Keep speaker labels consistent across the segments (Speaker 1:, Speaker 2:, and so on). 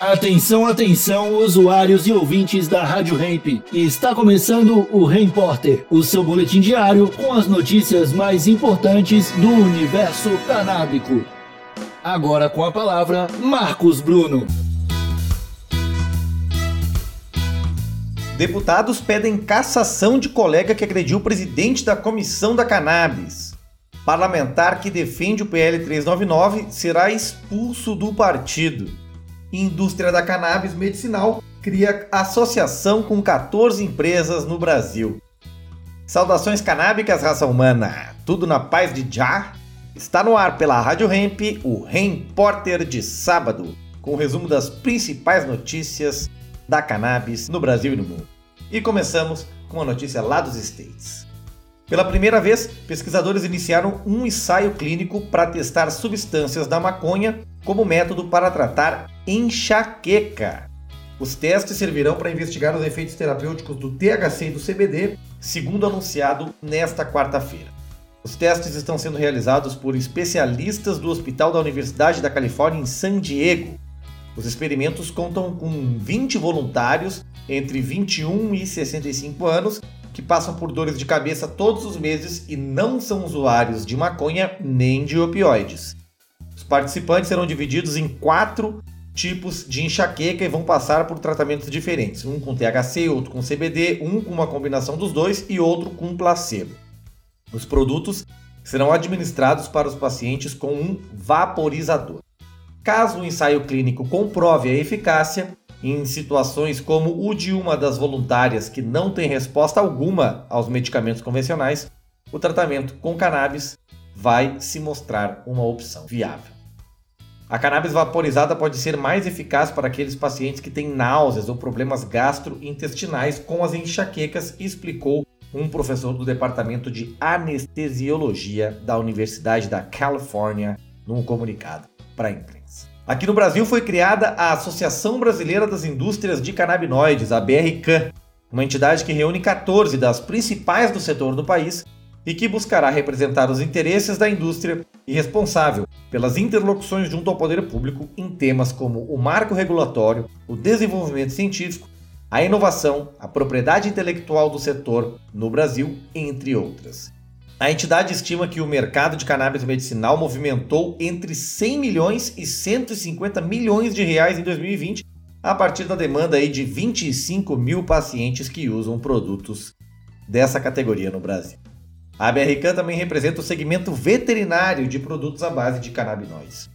Speaker 1: Atenção, atenção, usuários e ouvintes da Rádio Hemp. Está começando o Repórter, o seu boletim diário com as notícias mais importantes do universo canábico. Agora com a palavra, Marcos Bruno.
Speaker 2: Deputados pedem cassação de colega que agrediu o presidente da Comissão da Cannabis. Parlamentar que defende o PL 399 será expulso do partido indústria da cannabis medicinal cria associação com 14 empresas no Brasil. Saudações canábicas, raça humana! Tudo na paz de Já? Está no ar pela Rádio Hemp, o Repórter de sábado, com o um resumo das principais notícias da cannabis no Brasil e no mundo. E começamos com a notícia lá dos States. Pela primeira vez, pesquisadores iniciaram um ensaio clínico para testar substâncias da maconha como método para tratar enxaqueca. Os testes servirão para investigar os efeitos terapêuticos do THC e do CBD, segundo anunciado nesta quarta-feira. Os testes estão sendo realizados por especialistas do Hospital da Universidade da Califórnia em San Diego. Os experimentos contam com 20 voluntários entre 21 e 65 anos que passam por dores de cabeça todos os meses e não são usuários de maconha nem de opioides. Participantes serão divididos em quatro tipos de enxaqueca e vão passar por tratamentos diferentes: um com THC, outro com CBD, um com uma combinação dos dois e outro com placebo. Os produtos serão administrados para os pacientes com um vaporizador. Caso o ensaio clínico comprove a eficácia, em situações como o de uma das voluntárias que não tem resposta alguma aos medicamentos convencionais, o tratamento com cannabis vai se mostrar uma opção viável. A cannabis vaporizada pode ser mais eficaz para aqueles pacientes que têm náuseas ou problemas gastrointestinais com as enxaquecas, explicou um professor do departamento de anestesiologia da Universidade da Califórnia num comunicado para a imprensa. Aqui no Brasil foi criada a Associação Brasileira das Indústrias de Canabinoides, a BRCAN, uma entidade que reúne 14 das principais do setor do país e que buscará representar os interesses da indústria e responsável pelas interlocuções junto ao poder público em temas como o marco regulatório, o desenvolvimento científico, a inovação, a propriedade intelectual do setor no Brasil, entre outras. A entidade estima que o mercado de cannabis medicinal movimentou entre 100 milhões e 150 milhões de reais em 2020, a partir da demanda aí de 25 mil pacientes que usam produtos dessa categoria no Brasil. A BRCAN também representa o segmento veterinário de produtos à base de canabinoides.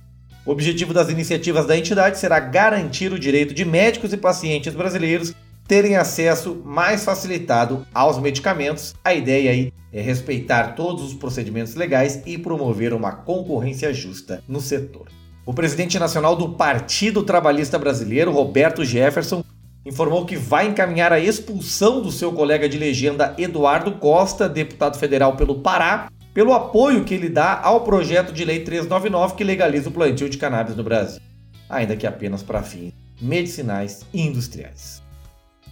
Speaker 2: O objetivo das iniciativas da entidade será garantir o direito de médicos e pacientes brasileiros terem acesso mais facilitado aos medicamentos. A ideia aí é respeitar todos os procedimentos legais e promover uma concorrência justa no setor. O presidente nacional do Partido Trabalhista Brasileiro, Roberto Jefferson, informou que vai encaminhar a expulsão do seu colega de legenda Eduardo Costa, deputado federal pelo Pará, pelo apoio que ele dá ao projeto de lei 399 que legaliza o plantio de cannabis no Brasil, ainda que apenas para fins medicinais e industriais.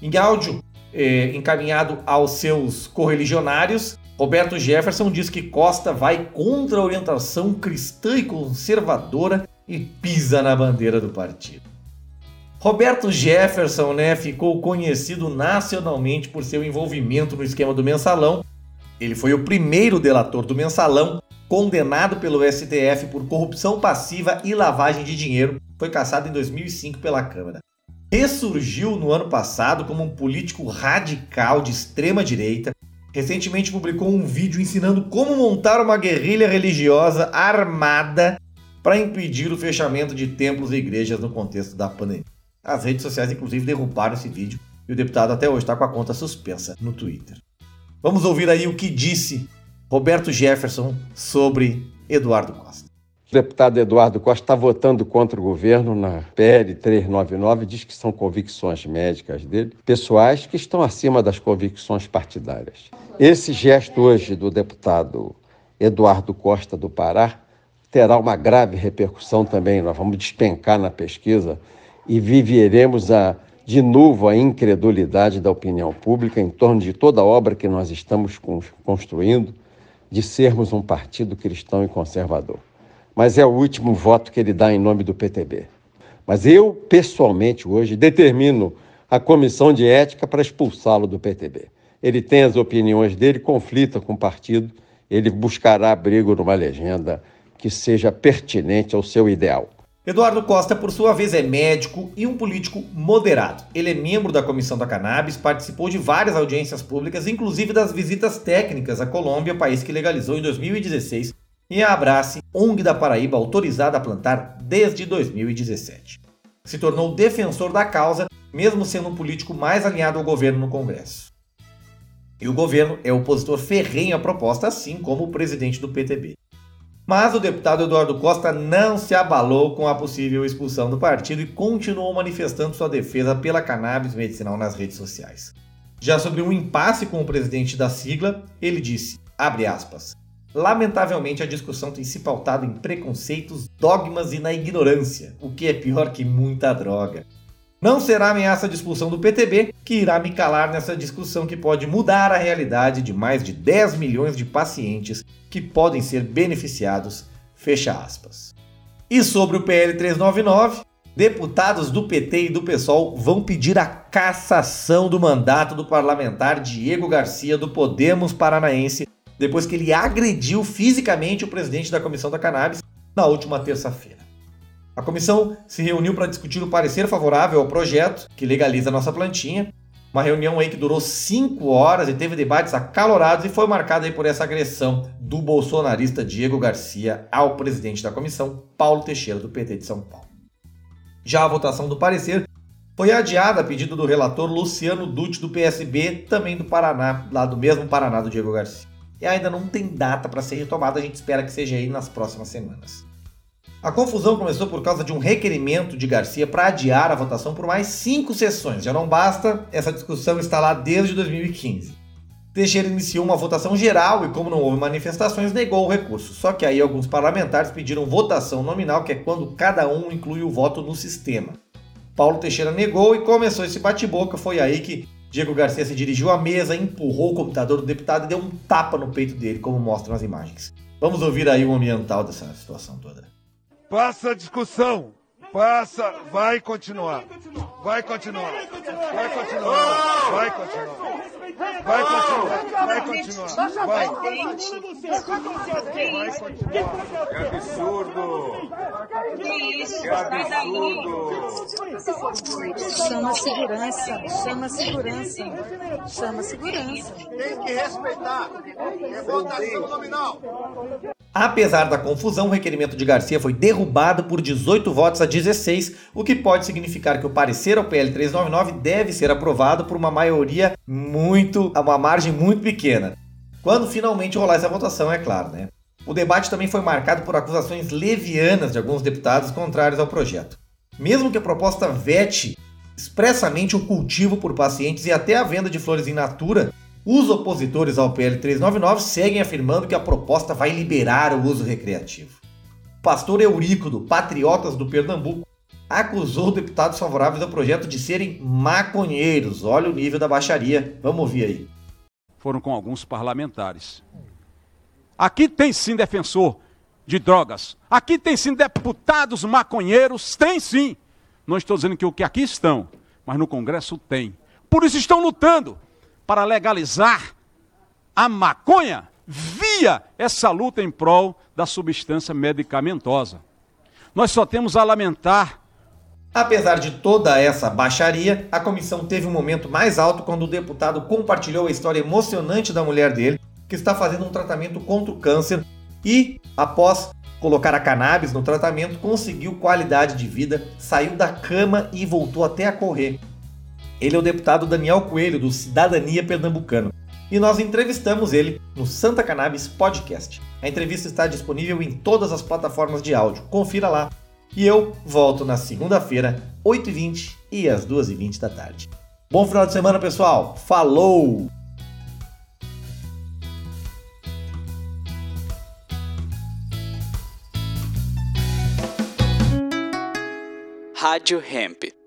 Speaker 2: Em áudio eh, encaminhado aos seus correligionários, Roberto Jefferson diz que Costa vai contra a orientação cristã e conservadora e pisa na bandeira do partido. Roberto Jefferson né, ficou conhecido nacionalmente por seu envolvimento no esquema do mensalão. Ele foi o primeiro delator do mensalão, condenado pelo STF por corrupção passiva e lavagem de dinheiro. Foi caçado em 2005 pela Câmara ressurgiu no ano passado como um político radical de extrema direita. Recentemente publicou um vídeo ensinando como montar uma guerrilha religiosa armada para impedir o fechamento de templos e igrejas no contexto da pandemia. As redes sociais, inclusive, derrubaram esse vídeo e o deputado até hoje está com a conta suspensa no Twitter. Vamos ouvir aí o que disse Roberto Jefferson sobre Eduardo Costa.
Speaker 3: O deputado Eduardo Costa está votando contra o governo na PL 399, diz que são convicções médicas dele, pessoais que estão acima das convicções partidárias. Esse gesto hoje do deputado Eduardo Costa do Pará terá uma grave repercussão também. Nós vamos despencar na pesquisa e viveremos a, de novo a incredulidade da opinião pública em torno de toda a obra que nós estamos construindo de sermos um partido cristão e conservador mas é o último voto que ele dá em nome do PTB. Mas eu, pessoalmente, hoje, determino a comissão de ética para expulsá-lo do PTB. Ele tem as opiniões dele, conflita com o partido, ele buscará abrigo numa legenda que seja pertinente ao seu ideal.
Speaker 2: Eduardo Costa, por sua vez, é médico e um político moderado. Ele é membro da Comissão da Cannabis, participou de várias audiências públicas, inclusive das visitas técnicas à Colômbia, país que legalizou em 2016, e a Abrace, ONG da Paraíba, autorizada a plantar desde 2017. Se tornou defensor da causa, mesmo sendo um político mais alinhado ao governo no Congresso. E o governo é opositor ferrenho à proposta, assim como o presidente do PTB. Mas o deputado Eduardo Costa não se abalou com a possível expulsão do partido e continuou manifestando sua defesa pela cannabis medicinal nas redes sociais. Já sobre um impasse com o presidente da sigla, ele disse, aspas, Lamentavelmente a discussão tem se pautado em preconceitos, dogmas e na ignorância, o que é pior que muita droga. Não será ameaça de expulsão do PTB que irá me calar nessa discussão que pode mudar a realidade de mais de 10 milhões de pacientes que podem ser beneficiados. Fecha aspas. E sobre o PL 399, deputados do PT e do PSOL vão pedir a cassação do mandato do parlamentar Diego Garcia do Podemos Paranaense depois que ele agrediu fisicamente o presidente da Comissão da Cannabis na última terça-feira. A comissão se reuniu para discutir o parecer favorável ao projeto que legaliza nossa plantinha. Uma reunião aí que durou cinco horas e teve debates acalorados e foi marcada aí por essa agressão do bolsonarista Diego Garcia ao presidente da comissão, Paulo Teixeira, do PT de São Paulo. Já a votação do parecer foi adiada a pedido do relator Luciano Dutti, do PSB, também do Paraná, lá do mesmo Paraná do Diego Garcia. E ainda não tem data para ser retomada, a gente espera que seja aí nas próximas semanas. A confusão começou por causa de um requerimento de Garcia para adiar a votação por mais cinco sessões. Já não basta, essa discussão está lá desde 2015. Teixeira iniciou uma votação geral e, como não houve manifestações, negou o recurso. Só que aí alguns parlamentares pediram votação nominal, que é quando cada um inclui o voto no sistema. Paulo Teixeira negou e começou esse bate-boca. Foi aí que Diego Garcia se dirigiu à mesa, empurrou o computador do deputado e deu um tapa no peito dele, como mostram as imagens. Vamos ouvir aí o ambiental dessa situação toda.
Speaker 4: Passa a discussão. Passa, vai continuar. Vai continuar. Vai continuar. Vai continuar. Vai continuar. Vai continuar. Vai. Vai continuar. É absurdo. Que
Speaker 5: absurdo. Chama segurança. Chama segurança. Chama segurança.
Speaker 4: Tem que respeitar. É votação nominal.
Speaker 2: Apesar da confusão, o requerimento de Garcia foi derrubado por 18 votos a 16, o que pode significar que o parecer ao PL 399 deve ser aprovado por uma maioria muito, uma margem muito pequena. Quando finalmente rolar essa votação, é claro, né? O debate também foi marcado por acusações levianas de alguns deputados contrários ao projeto. Mesmo que a proposta vete expressamente o cultivo por pacientes e até a venda de flores in natura, os opositores ao PL 399 seguem afirmando que a proposta vai liberar o uso recreativo. O pastor Eurico, do Patriotas do Pernambuco, acusou deputados favoráveis ao projeto de serem maconheiros. Olha o nível da baixaria. Vamos ouvir aí.
Speaker 6: Foram com alguns parlamentares. Aqui tem sim defensor de drogas. Aqui tem sim deputados maconheiros. Tem sim. Não estou dizendo que o que aqui estão, mas no Congresso tem. Por isso estão lutando para legalizar a maconha via essa luta em prol da substância medicamentosa. Nós só temos a lamentar.
Speaker 2: Apesar de toda essa baixaria, a comissão teve um momento mais alto quando o deputado compartilhou a história emocionante da mulher dele, que está fazendo um tratamento contra o câncer e, após colocar a cannabis no tratamento, conseguiu qualidade de vida, saiu da cama e voltou até a correr. Ele é o deputado Daniel Coelho, do Cidadania Pernambucano. E nós entrevistamos ele no Santa Cannabis Podcast. A entrevista está disponível em todas as plataformas de áudio. Confira lá. E eu volto na segunda-feira, 8h20 e às 2h20 da tarde. Bom final de semana, pessoal! Falou!
Speaker 7: Rádio Hemp.